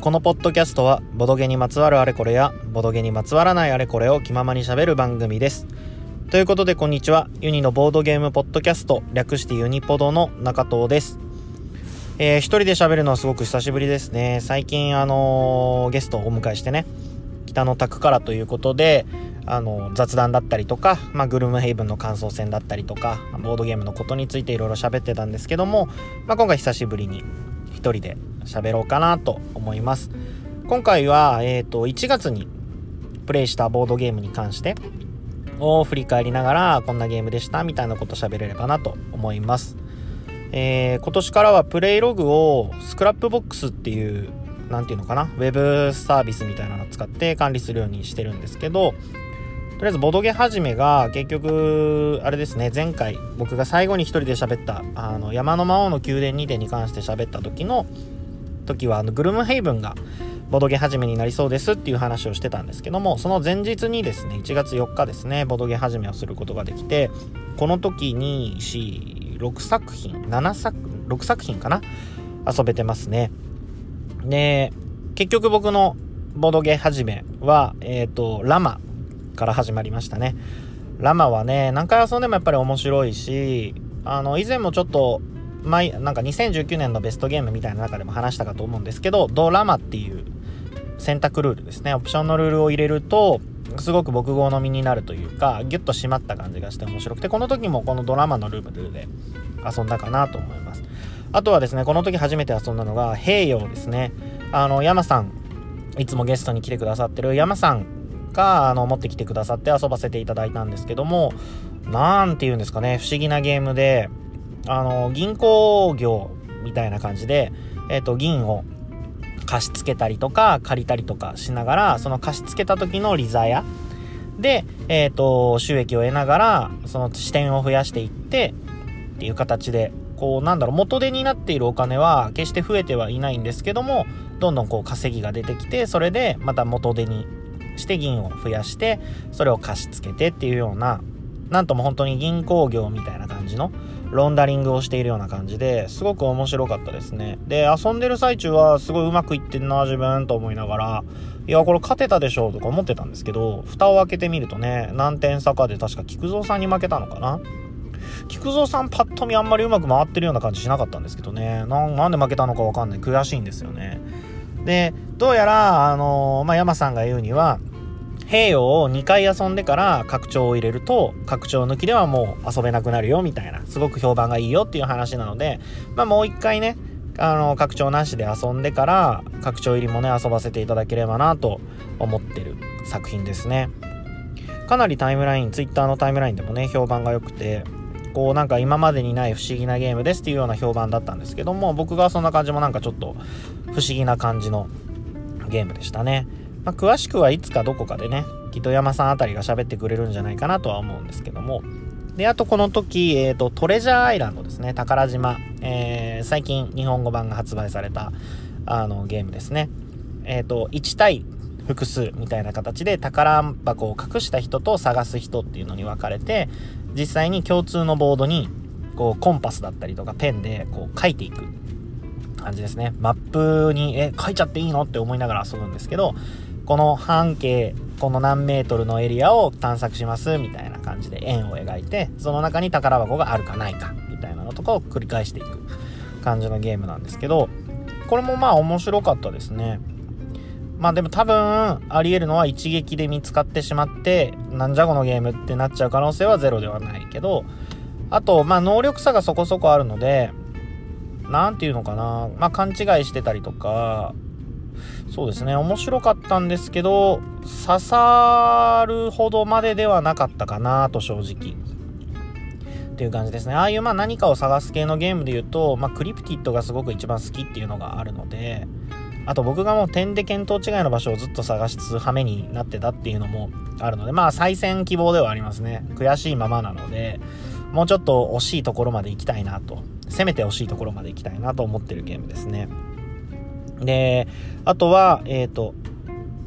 このポッドキャストはボドゲにまつわるあれこれやボドゲにまつわらないあれこれを気ままにしゃべる番組です。ということでこんにちは。ユニのボードゲームポッドキャスト略してユニポドの中藤です。えー、一人で喋るのはすごく久しぶりですね。最近あのー、ゲストをお迎えしてね北の宅からということであの雑談だったりとか、まあ、グルムヘイブンの感想戦だったりとかボードゲームのことについていろいろ喋ってたんですけども、まあ、今回久しぶりに一人で喋ろうかなと思います。今回は、えーと、1月にプレイしたボードゲームに関してを振り返りながらこんなゲームでしたみたいなこと喋れればなと思います、えー、今年からはプレイログを Scrapbox っていう何て言うのかなウェブサービスみたいなのを使って管理するようにしてるんですけどとりあえずボドゲ始めが結局あれですね前回僕が最後に一人で喋ったあの山の魔王の宮殿2点に関して喋った時の時はあのグルムヘイブンがボドゲ始めになりそうですっていう話をしてたんですけどもその前日にですね1月4日ですねボドゲ始めをすることができてこの時に6作品7作6作品かな遊べてますね。で結局僕のボドゲ始めはえっ、ー、とラマから始まりましたね。ラマはね何回遊んでもやっぱり面白いしあの以前もちょっと前なんか2019年のベストゲームみたいな中でも話したかと思うんですけどドラマっていう選択ルールですね。オプションのルールを入れるとすごく僕好みになるというかギュッと締まった感じがして面白くてこの時もこのドラマのルールで遊んだかなと思います。あとはですねこの時初めて遊んだのが平洋ですね。あの山さんいつもゲストに来てくださってる山さんがあの持ってきてくださって遊ばせていただいたんですけども何て言うんですかね不思議なゲームであの銀行業みたいな感じで、えーと、銀を貸し付けたりとか借りたりとかしながらその貸し付けた時の利ザヤで、えーと、収益を得ながらその視点を増やしていってっていう形でこうなんだろう元手になっているお金は決して増えてはいないんですけどもどんどんこう稼ぎが出てきてそれでまた元手にして銀を増やしてそれを貸し付けてっていうようななんとも本当に銀行業みたいな感じのロンダリングをしているような感じですごく面白かったですね。で遊んでる最中はすごいうまくいってんな自分と思いながらいやこれ勝てたでしょとか思ってたんですけど蓋を開けてみるとね何点差かで確か菊蔵さんに負けたのかな？菊蔵さんパッと見あんまりうまく回ってるような感じしなかったんですけどね。なんで負けたのかわかんない。悔しいんですよね。でどうやらあのー、まあ、山さんが言うには平洋を2回遊んでから拡張を入れると拡張抜きではもう遊べなくなるよみたいなすごく評判がいいよっていう話なので、まあ、もう1回ねあの拡張なしで遊んでから拡張入りもね遊ばせていただければなと思ってる作品ですね。かなりタイムライン Twitter のタイムラインでもね評判が良くてこうなんか今までにない不思議なゲームですっていうような評判だったんですけども僕がそんな感じもなんかちょっと不思議な感じのゲームでしたね。まあ、詳しくはいつかどこかでねきっと山さんあたりが喋ってくれるんじゃないかなとは思うんですけども。であとこの時、えーと、トレジャーアイランドですね。宝島、えー、最近日本語版が発売されたあのゲームですね。えっ、ー、と1対複数みたいな形で宝箱を隠した人と探す人っていうのに分かれて実際に共通のボードにこうコンパスだったりとかペンでこう書いていく感じですね。マップにえ書いちゃっていいのって思いながら遊ぶんですけどこの半径この何メートルのエリアを探索しますみたいな感じで円を描いてその中に宝箱があるかないかみたいなのとかを繰り返していく感じのゲームなんですけどこれもまあ面白かったですね。まあでも多分ありえるのは一撃で見つかってしまってなんじゃこのゲームってなっちゃう可能性はゼロではないけどあとまあ能力差がそこそこあるので何て言うのかな。まあ勘違いしてたりとかそうですね。面白かったんですけど刺さるほどまでではなかったかなと正直。っていう感じですね。ああいうまあ何かを探す系のゲームで言うと、まあ、クリプティッドがすごく一番好きっていうのがあるのであと僕がもう点で見当違いの場所をずっと探しつつ羽目になってたっていうのもあるのでまあ再戦希望ではありますね。悔しいままなのでもうちょっと惜しいところまで行きたいなと。攻めて惜しいところまで行きたいなと思ってるゲームですね。で、あとは、えっ、ー、と、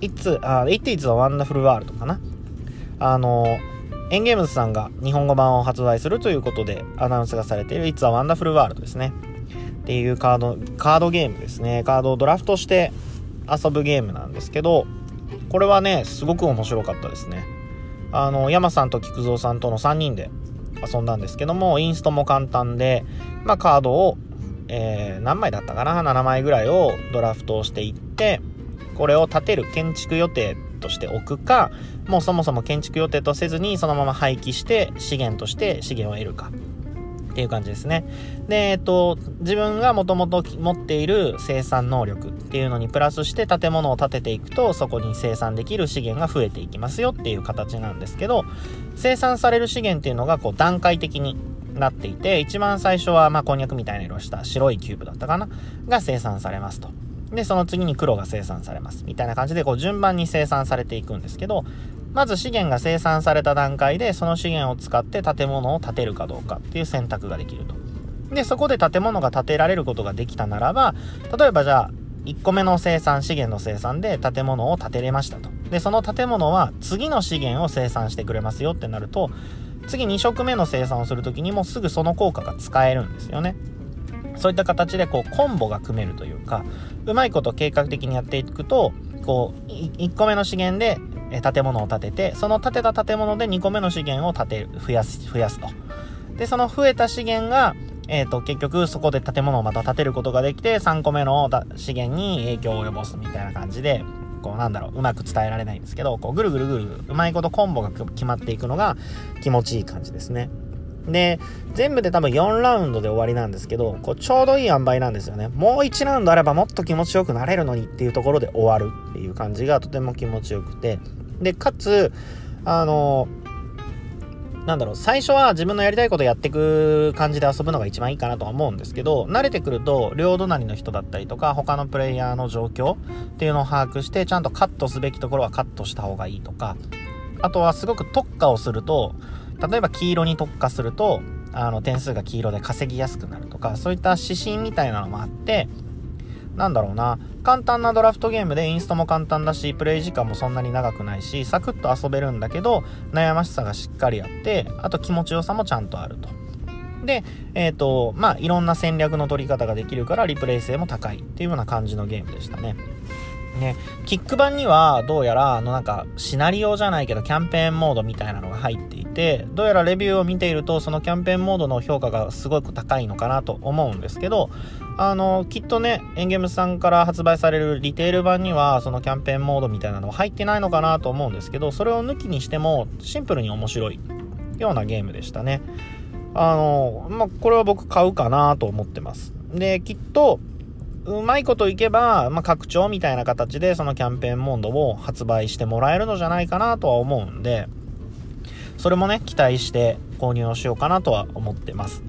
It's, uh, It is a Wonderful World かな。あの、エンゲームズさんが日本語版を発売するということでアナウンスがされている It's a Wonderful World ですね。っていうカード、カードゲームですね。カードをドラフトして遊ぶゲームなんですけどこれはねすごく面白かったですねあの山さんと菊蔵さんとの3人で遊んだんですけどもインストも簡単で、まあ、カードを、えー、何枚だったかな？7枚ぐらいをドラフトをしていってこれを建てる建築予定としておくかもうそもそも建築予定とせずにそのまま廃棄して資源として資源を得るかっていう感じですね。で、えっと、自分がもともと持っている生産能力っていうのにプラスして建物を建てていくとそこに生産できる資源が増えていきますよっていう形なんですけど生産される資源っていうのがこう段階的になっていて一番最初はまあこんにゃくみたいな色した白いキューブだったかなが生産されますと。で、その次に黒が生産されます。みたいな感じで、こう順番に生産されていくんですけど、まず資源が生産された段階で、その資源を使って建物を建てるかどうかっていう選択ができると。で、そこで建物が建てられることができたならば、例えばじゃあ、1個目の生産、資源の生産で建物を建てれましたと。で、その建物は次の資源を生産してくれますよってなると、次2色目の生産をする時にもすぐその効果が使えるんですよね。そういった形でこうコンボが組めるというか、うまいこと計画的にやっていくと、こう、1個目の資源で建物を建てて、その建てた建物で2個目の資源を建てる、増やす、増やすと。で、その増えた資源が、えっ、ー、と、結局そこで建物をまた建てることができて、3個目の資源に影響を及ぼすみたいな感じで、こうなんだろう、うまく伝えられないんですけど、こうぐるぐるぐる、うまいことコンボが決まっていくのが気持ちいい感じですね。で、全部で多分4ラウンドで終わりなんですけど、こうちょうどいい塩梅なんですよね。もう1ラウンドあればもっと気持ちよくなれるのにっていうところで終わるっていう感じがとても気持ちよくて。で、かつ、あの、なんだろう、最初は自分のやりたいことやっていく感じで遊ぶのが一番いいかなとは思うんですけど、慣れてくると、両隣の人だったりとか、他のプレイヤーの状況っていうのを把握して、ちゃんとカットすべきところはカットした方がいいとか、あとはすごく特化をすると、例えば黄色に特化するとあの点数が黄色で稼ぎやすくなるとかそういった指針みたいなのもあってなんだろうな簡単なドラフトゲームでインストも簡単だしプレイ時間もそんなに長くないしサクッと遊べるんだけど悩ましさがしっかりあってあと気持ちよさもちゃんとあると。で、えっ、ー、と、まあ、いろんな戦略の取り方ができるからリプレイ性も高いっていうような感じのゲームでしたね。ね、キック版にはどうやらあのなんかシナリオじゃないけどキャンペーンモードみたいなのが入っていてどうやらレビューを見ているとそのキャンペーンモードの評価がすごく高いのかなと思うんですけどあのきっとねエンゲームさんから発売されるリテール版にはそのキャンペーンモードみたいなのは入ってないのかなと思うんですけどそれを抜きにしてもシンプルに面白いようなゲームでしたねあのまあこれは僕買うかなと思ってますできっとうまいこといけば、まあ、拡張みたいな形でそのキャンペーンモードを発売してもらえるのじゃないかなとは思うんで、それもね、期待して購入をしようかなとは思ってます。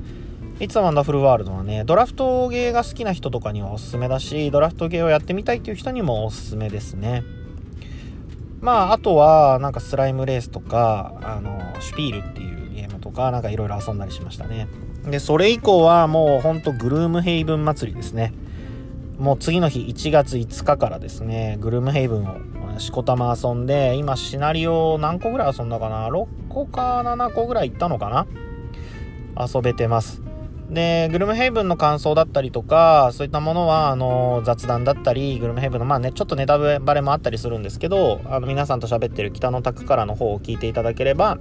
いつもワンダフルワールドはね、ドラフトゲーが好きな人とかにはおすすめだし、ドラフトゲーをやってみたいっていう人にもおすすめですね。まあ、あとは、なんかスライムレースとか、あの、シュピールっていうゲームとか、なんかいろいろ遊んだりしましたね。で、それ以降はもうほんとグルームヘイブン祭りですね。もう次の日1月5日からですね、グルームヘイブンをしこたま遊んで、今シナリオ何個ぐらい遊んだかな ?6 個か7個ぐらい行ったのかな？遊べてます。で、グルメヘイブンの感想だったりとか、そういったものは、あの、雑談だったり、グルメヘイブンの、まあね、ちょっとネタバレもあったりするんですけど、あの、皆さんと喋ってる北の宅からの方を聞いていただければ、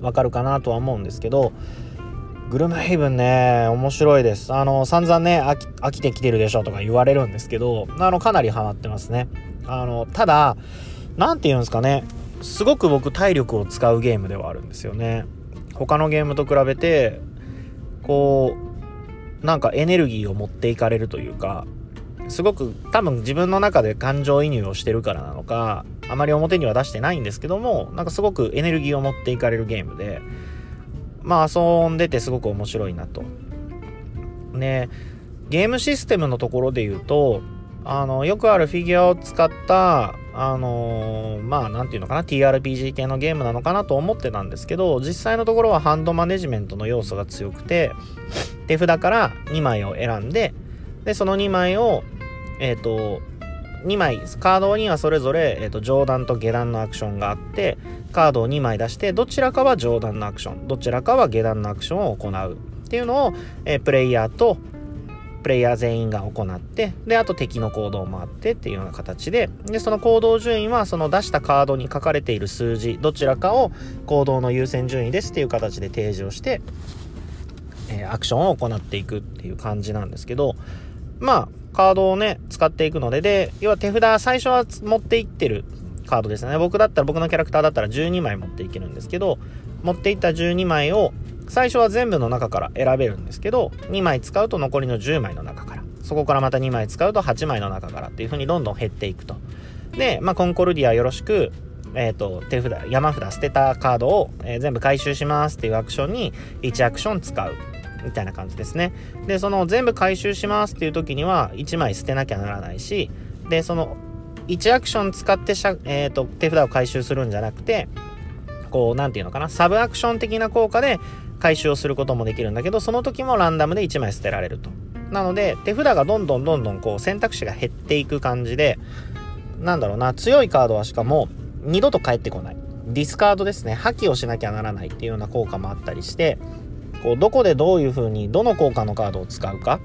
わかるかなとは思うんですけど、グルメヘイブンね、面白いです。あの、散々ね、飽き飽きてきてるでしょとか言われるんですけど、あの、かなりハマってますね。あの、ただ、なんて言うんですかね、すごく僕体力を使うゲームではあるんですよね。他のゲームと比べて、こう、なんかエネルギーを持っていかれるというか、すごく多分自分の中で感情移入をしてるからなのか、あまり表には出してないんですけども、なんかすごくエネルギーを持っていかれるゲームで、まあ遊んでてすごく面白いなと。ねゲームシステムのところで言うと、あの、よくあるフィギュアを使った、あのー、まあ、なんていうのかな、TRPG 系のゲームなのかなと思ってたんですけど、実際のところはハンドマネジメントの要素が強くて、手札から2枚を選んで、で、その2枚を、えっ、ー、と、2枚、カードにはそれぞれ、えーと、上段と下段のアクションがあって、カードを2枚出して、どちらかは上段のアクション、どちらかは下段のアクションを行うっていうのを、えー、プレイヤーと、プレイヤー全員が行ってであと敵の行動もあってっていうような形ででその行動順位はその出したカードに書かれている数字どちらかを行動の優先順位ですっていう形で提示をして、えー、アクションを行っていくっていう感じなんですけどまあカードをね使っていくのでで要は手札最初は持っていってるカードですね。僕だったら僕のキャラクターだったら12枚持っていけるんですけど持っていった12枚を最初は全部の中から選べるんですけど2枚使うと残りの10枚の中から。そこからまた2枚使うと8枚の中からっていう風にどんどん減っていくと。で、まあ、コンコルディアよろしくえーと、手札山札捨てたカードを、えー、全部回収しますっていうアクションに1アクション使うみたいな感じですね。でその全部回収しますっていう時には1枚捨てなきゃならないしでその1アクション使ってしゃ、えーと手札を回収するんじゃなくてこう何て言うのかなサブアクション的な効果で回収をすることもできるんだけどその時もランダムで1枚捨てられると。なので手札がどんどんどんどんこう選択肢が減っていく感じでなんだろうな強いカードはしかも二度と返ってこない。ディスカードですね。破棄をしなきゃならないっていうような効果もあったりしてこうどこでどういう風にどの効果のカードを使うか。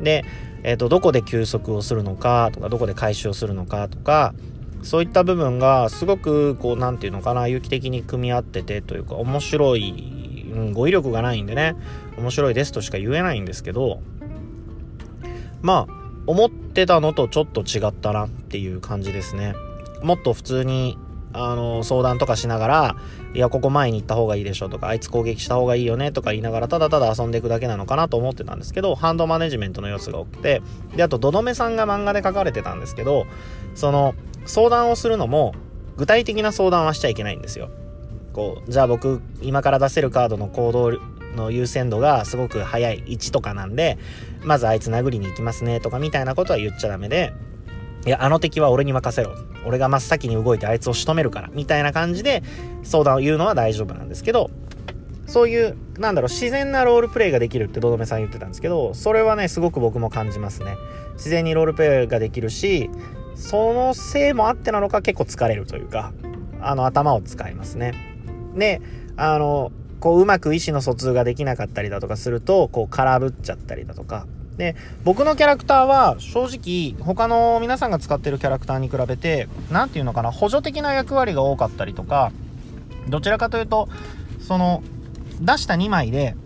で、えー、とどこで休息をするのかとかどこで回収をするのかとかそういった部分がすごくこう何て言うのかな有機的に組み合っててというか面白いうん、語彙力がないんでね、面白いですとしか言えないんですけど、まあ、思ってたのとちょっと違ったなっていう感じですね。もっと普通に、あの、相談とかしながら、いや、ここ前に行った方がいいでしょとか、あいつ攻撃した方がいいよねとか言いながら、ただただ遊んでいくだけなのかなと思ってたんですけど、ハンドマネジメントの様子が多くて、で、あと、どどめさんが漫画で書かれてたんですけど、その、相談をするのも、具体的な相談はしちゃいけないんですよ。こうじゃあ僕今から出せるカードの行動の優先度がすごく早い1とかなんでまずあいつ殴りに行きますねとかみたいなことは言っちゃダメでいやあの敵は俺に任せろ。俺が真っ先に動いてあいつを仕留めるからみたいな感じで相談を言うのは大丈夫なんですけどそういうなんだろう自然なロールプレイができるってどどめさん言ってたんですけどそれはねすごく僕も感じますね。自然にロールプレイができるしそのせいもあってなのか結構疲れるというかあの頭を使いますね。で、あの、こううまく意思の疎通ができなかったりだとかすると、こう空振っちゃったりだとか。で、僕のキャラクターは正直他の皆さんが使ってるキャラクターに比べて、何て言うのかな、補助的な役割が多かったりとか、どちらかというと、その、出した2枚で、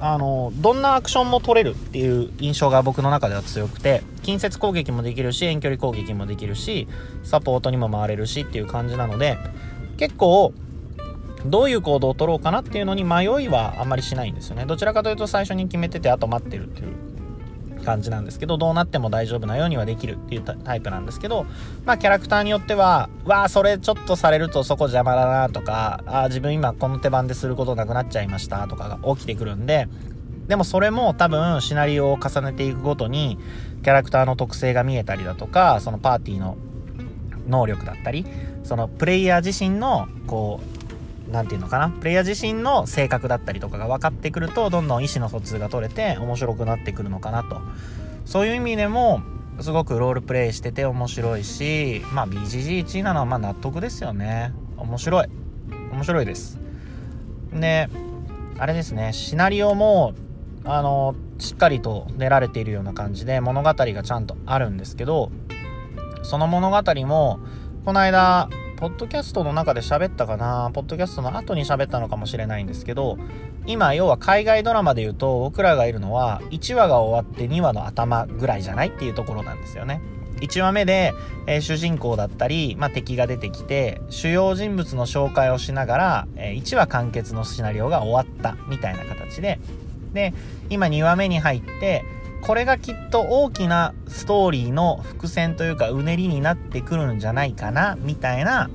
あの、どんなアクションも取れるっていう印象が僕の中では強くて、近接攻撃もできるし、遠距離攻撃もできるし、サポートにも回れるしっていう感じなので、結構、どういう行動を取ろうかなっていうのに迷いはあんまりしないんですよね。どちらかというと最初に決めててあと待ってるっていう感じなんですけどどうなっても大丈夫なようにはできるっていうタイプなんですけどまあキャラクターによってはわあそれちょっとされるとそこ邪魔だなとかあ自分今この手番ですることなくなっちゃいましたとかが起きてくるんででもそれも多分シナリオを重ねていくごとにキャラクターの特性が見えたりだとかそのパーティーの能力だったりそのプレイヤー自身のこう何て言うのかな？プレイヤー自身の性格だったりとかが分かってくるとどんどん意思の疎通が取れて面白くなってくるのかなと。そういう意味でもすごくロールプレイしてて面白いしまあ BGG1 位なのはまあ納得ですよね。面白い。面白いです。であれですね。シナリオもあのしっかりと練られているような感じで物語がちゃんとあるんですけどその物語もこの間ポッドキャストの中で喋ったかな。ポッドキャストの後に喋ったのかもしれないんですけど今要は海外ドラマで言うと僕らがいるのは1話が終わって2話の頭ぐらいじゃない？っていうところなんですよね。1話目で、えー、主人公だったり、まあ、敵が出てきて主要人物の紹介をしながら、えー、1話完結のシナリオが終わったみたいな形で。で今2話目に入ってこれがきっと大きなストーリーの伏線というかうねりになってくるんじゃないかなみたいな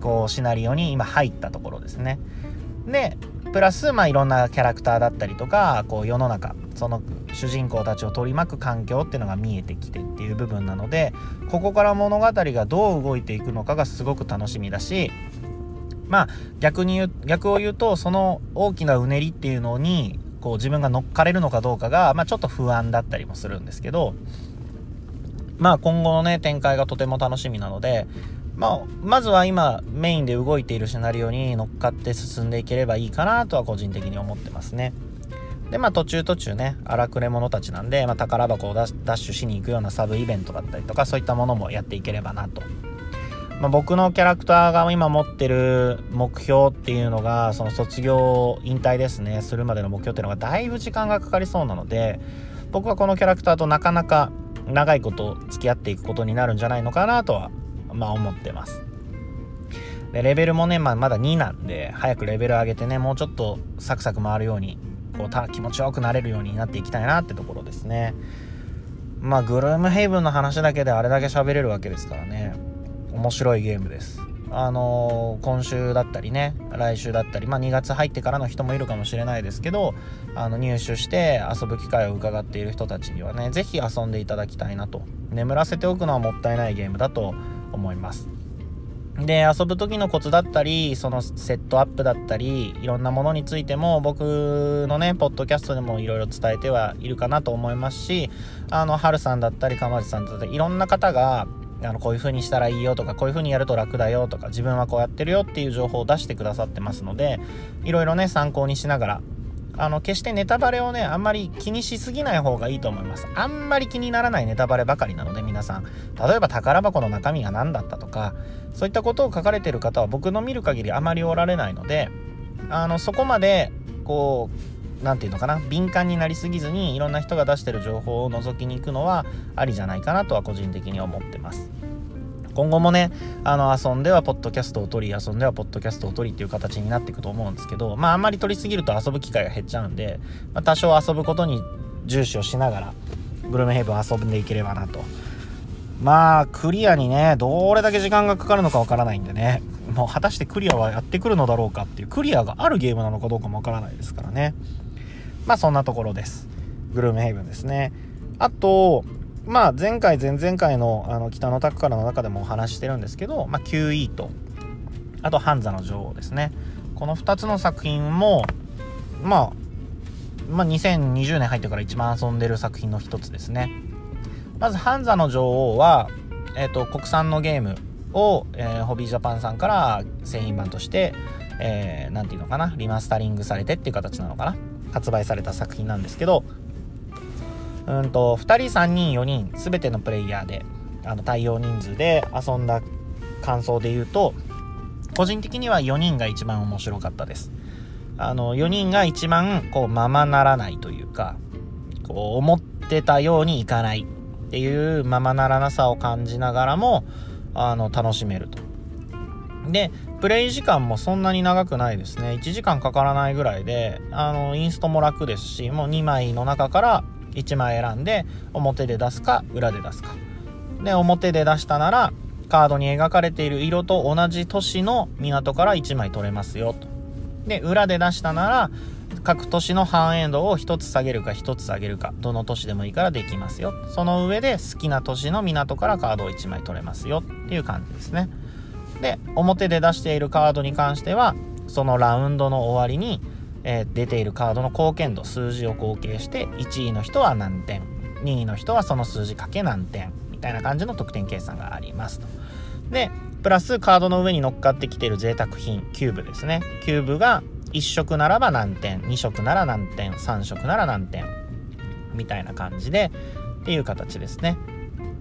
こうシナリオに今入ったところですね。でプラスまあいろんなキャラクターだったりとかこう世の中その主人公たちを取り巻く環境っていうのが見えてきてっていう部分なのでここから物語がどう動いていくのかがすごく楽しみだしまあ逆に逆を言うとその大きなうねりっていうのにこう自分が乗っかれるのかどうかが、まあ、ちょっと不安だったりもするんですけど、まあ今後のね、展開がとても楽しみなので、まあ、まずは今メインで動いているシナリオに乗っかって進んでいければいいかなとは個人的に思ってますね。でまあ途中途中ね荒くれ者たちなんで、まあ、宝箱をダッシュしに行くようなサブイベントだったりとかそういったものもやっていければなと。まあ、僕のキャラクターが今持ってる目標っていうのがその卒業引退ですね。するまでの目標っていうのがだいぶ時間がかかりそうなので僕はこのキャラクターとなかなか長いこと付き合っていくことになるんじゃないのかなとはまあ思ってます。でレベルもね、まあ、まだ2なんで早くレベル上げてねもうちょっとサクサク回るようにこうた気持ちよくなれるようになっていきたいなってところですね。まあグルームヘイブンの話だけであれだけ喋れるわけですからね。面白いゲームです。あのー、今週だったりね来週だったり、まあ、2月入ってからの人もいるかもしれないですけどあの入手して遊ぶ機会を伺っている人たちにはね是非遊んでいただきたいなと。眠らせておくのはもったいないゲームだと思います。で遊ぶ時のコツだったりそのセットアップだったりいろんなものについても僕のねポッドキャストでもいろいろ伝えてはいるかなと思いますしあのハルさんだったりかまじさんだったりいろんな方があのこういう風にしたらいいよとかこういう風にやると楽だよとか自分はこうやってるよっていう情報を出してくださってますのでいろいろね参考にしながらあの決してネタバレをねあんまり気にしすぎない方がいいと思います。あんまり気にならないネタバレばかりなので皆さん。例えば宝箱の中身が何だったとかそういったことを書かれてる方は僕の見る限りあまりおられないのであのそこまでこう何て言うのかな？敏感になりすぎずにいろんな人が出してる情報を覗きに行くのはありじゃないかなとは個人的に思ってます。今後もねあの遊んではポッドキャストを取り遊んではポッドキャストを取りっていう形になっていくと思うんですけどまああんまり取りすぎると遊ぶ機会が減っちゃうんで、まあ、多少遊ぶことに重視をしながらグルメヘイブン遊んでいければなと。まあクリアにねどれだけ時間がかかるのかわからないんでね。もう果たしてクリアはやってくるのだろうかっていうクリアがあるゲームなのかどうかもわからないですからね。まあそんなところです。グルメヘイブンですね。あとまあ前回前々回のあの北のタクからの中でもお話してるんですけど、まあ、QE とあとハンザの女王ですね。この2つの作品もまあまあ、2020年入ってから一番遊んでる作品の一つですね。まずハンザの女王は、えーと、国産のゲームを、えー、ホビージャパンさんから製品版として、えー、て言うのかなリマスタリングされてっていう形なのかな。発売された作品なんですけどうんと2人3人4人全てのプレイヤーであの対応人数で遊んだ感想で言うと個人的には4人が一番面白かったです。あの4人が一番こうままならないというかこう思ってたようにいかないっていうままならなさを感じながらもあの楽しめると。でプレイ時間もそんなに長くないですね。1時間かからないぐらいであのインストも楽ですしもう2枚の中から1枚選んで表で出すか裏で出すか。で表で出したならカードに描かれている色と同じ都市の港から1枚取れますよと。で裏で出したなら各都市の半エンドを1つ下げるか1つ上げるかどの都市でもいいからできますよ。その上で好きな都市の港からカードを1枚取れますよっていう感じですね。で表で出しているカードに関してはそのラウンドの終わりにえー、出ているカードの貢献度数字を合計して1位の人は何点2位の人はその数字かけ何点みたいな感じの得点計算がありますと。でプラスカードの上に乗っかってきている贅沢品キューブですねキューブが1色ならば何点2色なら何点3色なら何点みたいな感じでっていう形ですね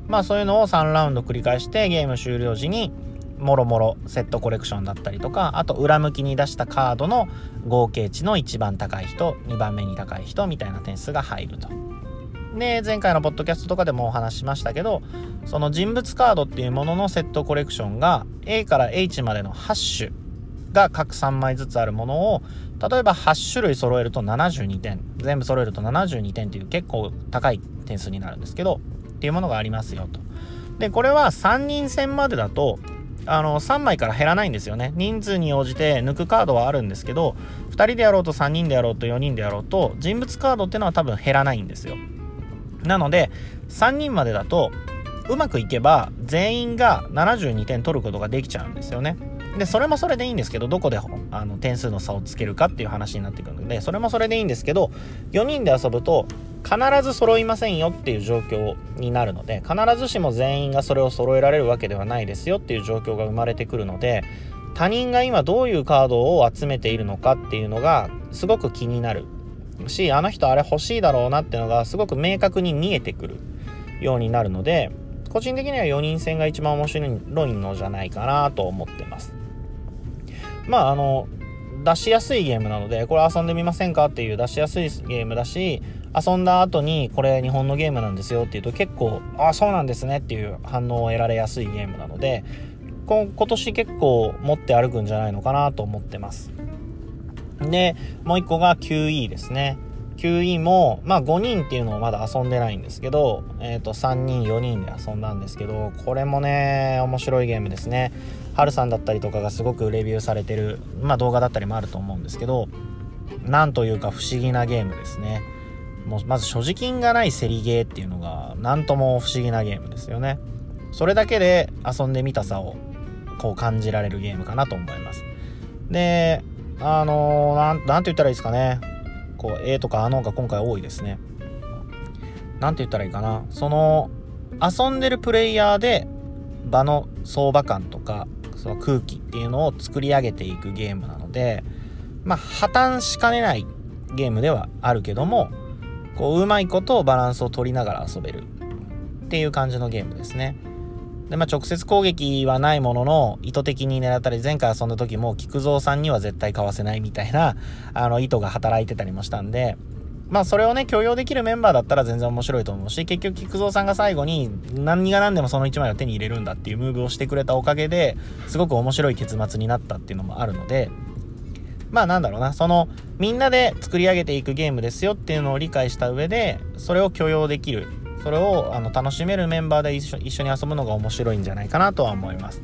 まあそういうのを3ラウンド繰り返してゲーム終了時にもろもろセットコレクションだったりとかあと裏向きに出したカードの合計値の一番高い人2番目に高い人みたいな点数が入ると。で前回のポッドキャストとかでもお話しましたけどその人物カードっていうもののセットコレクションが A から H までの8種が各3枚ずつあるものを例えば8種類揃えると72点全部揃えると72点っていう結構高い点数になるんですけどっていうものがありますよと。でこれは3人戦までだとあの3枚から減らないんですよね。人数に応じて抜くカードはあるんですけど2人でやろうと3人でやろうと4人でやろうと人物カードっていうのは多分減らないんですよ。なので3人までだとうまくいけば全員が72点取ることができちゃうんですよね。でそれもそれでいいんですけどどこであの点数の差をつけるかっていう話になってくるのでそれもそれでいいんですけど4人で遊ぶと必ず揃いませんよっていう状況になるので必ずしも全員がそれを揃えられるわけではないですよっていう状況が生まれてくるので他人が今どういうカードを集めているのかっていうのがすごく気になるしあの人あれ欲しいだろうなっていうのがすごく明確に見えてくるようになるので個人的には4人戦が一番面白いのじゃないかなと思ってます。まああの出しやすいゲームなのでこれ遊んでみませんかっていう出しやすいゲームだし遊んだ後にこれ日本のゲームなんですよっていうと結構ああそうなんですねっていう反応を得られやすいゲームなので今年結構持って歩くんじゃないのかなと思ってますでもう一個が QE ですね QE も、まあ5人っていうのをまだ遊んでないんですけど、え、ー、と3人4人で遊んだんですけど、これもね、面白いゲームですね。ハルさんだったりとかがすごくレビューされてる、まあ動画だったりもあると思うんですけど、なんというか不思議なゲームですね。もうまず所持金がない競りゲーっていうのが、なんとも不思議なゲームですよね。それだけで遊んでみたさをこう感じられるゲームかなと思います。で、あのー、なん、なんて言ったらいいですかね。こう、A とかあのが今回多いですね。なんて言ったらいいかな。その、遊んでるプレイヤーで場の相場感とか、その空気っていうのを作り上げていくゲームなので、まあ、破綻しかねないゲームではあるけども、こう、うまいことをバランスを取りながら遊べるっていう感じのゲームですね。で、まあ、直接攻撃はないものの、意図的に狙ったり、前回遊んだ時も、菊蔵さんには絶対買わせないみたいな、あの、意図が働いてたりもしたんで、まあ、それをね、許容できるメンバーだったら全然面白いと思うし、結局、菊蔵さんが最後に、何が何でもその1枚を手に入れるんだっていうムーブをしてくれたおかげで、すごく面白い結末になったっていうのもあるので、まあなんだろうな、その、みんなで作り上げていくゲームですよっていうのを理解した上で、それを許容できる。それをあの楽しめるメンバーで一緒一緒に遊ぶのが面白いんじゃないかなとは思います。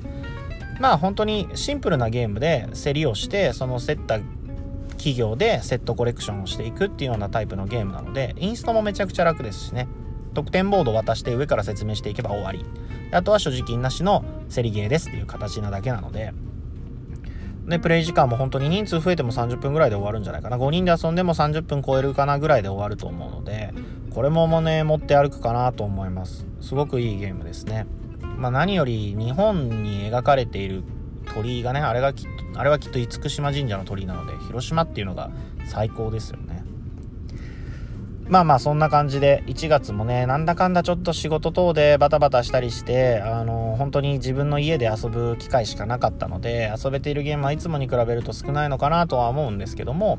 まあ本当にシンプルなゲームで競りをしてその競った企業でセットコレクションをしていくっていうようなタイプのゲームなのでインストもめちゃくちゃ楽ですしね。得点ボードを渡して上から説明していけば終わり。あとは所持金なしの競りゲーですっていう形なだけなのでで、プレイ時間も本当に人数増えても30分ぐらいで終わるんじゃないかな。5人で遊んでも30分超えるかなぐらいで終わると思うので、これももね、持って歩くかなと思います。すごくいいゲームですね。まあ何より日本に描かれている鳥居がね、あれがきっと、あれはきっと厳島神社の鳥居なので、広島っていうのが最高ですよね。まあまあそんな感じで1月もねなんだかんだちょっと仕事等でバタバタしたりしてあの本当に自分の家で遊ぶ機会しかなかったので遊べているゲームはいつもに比べると少ないのかなとは思うんですけども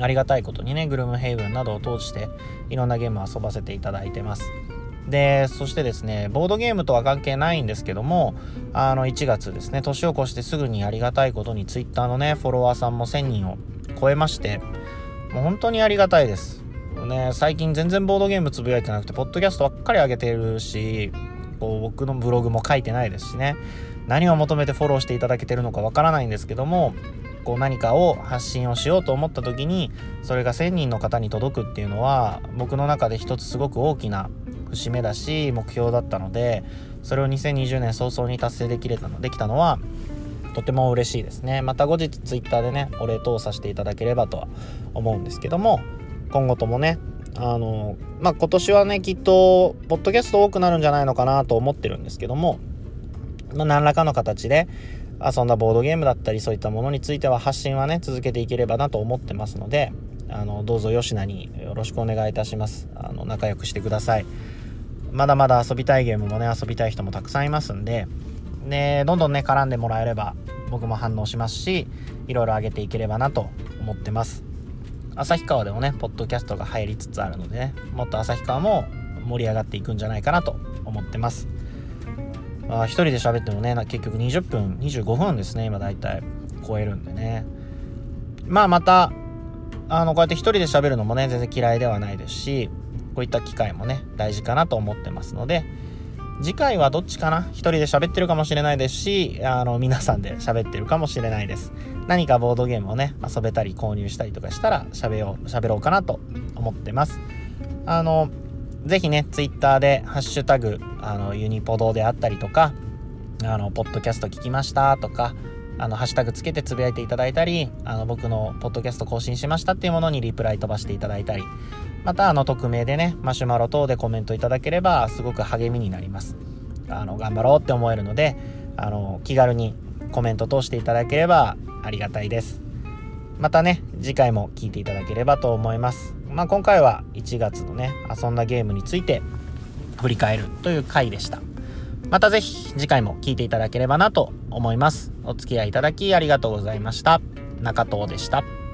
ありがたいことにねグルムヘイブンなどを通していろんなゲームを遊ばせていただいてます。でそしてですねボードゲームとは関係ないんですけどもあの1月ですね年を越してすぐにありがたいことに Twitter のねフォロワーさんも1000人を超えましてもう本当にありがたいです。ね、最近全然ボードゲームつぶやいてなくて、ポッドキャストばっかり上げてるし、こう僕のブログも書いてないですしね、何を求めてフォローしていただけてるのかわからないんですけども、こう何かを発信をしようと思った時に、それが1000人の方に届くっていうのは、僕の中で一つすごく大きな節目だし、目標だったので、それを2020年早々に達成できれたのできたのは、とても嬉しいですね。また後日 Twitter でね、お礼等させていただければとは思うんですけども、今後ともねあのまあ今年はねきっとポッドキャスト多くなるんじゃないのかなと思ってるんですけども、まあ、何らかの形で遊んだボードゲームだったりそういったものについては発信はね続けていければなと思ってますのであのどうぞ吉名によろしくお願いいたします。あの仲良くしてください。まだまだ遊びたいゲームもね遊びたい人もたくさんいますんででどんどんね絡んでもらえれば僕も反応しますしいろいろ上げていければなと思ってます。旭川でもねポッドキャストが入りつつあるのでねもっと旭川も盛り上がっていくんじゃないかなと思ってます。まあ一人で喋ってもね結局20分25分ですね今だいたい超えるんでね。まあまたあのこうやって一人で喋るのもね全然嫌いではないですしこういった機会もね大事かなと思ってますので次回はどっちかな？一人で喋ってるかもしれないですし、あの、皆さんで喋ってるかもしれないです。何かボードゲームをね、遊べたり購入したりとかしたら喋ろう、喋ろうかなと思ってます。あの、ぜひね、ツイッターで、ハッシュタグ、あの、ユニポドであったりとか、あの、ポッドキャスト聞きましたとか、あの、ハッシュタグつけてつぶやいていただいたり、あの、僕のポッドキャスト更新しましたっていうものにリプライ飛ばしていただいたり、またあの匿名でねマシュマロ等でコメントいただければすごく励みになりますあの頑張ろうって思えるのであの気軽にコメント通していただければありがたいです。またね次回も聞いていただければと思います。まあ、今回は1月のね遊んだゲームについて振り返るという回でした。また是非次回も聴いていただければなと思います。お付き合いいただきありがとうございました。中藤でした。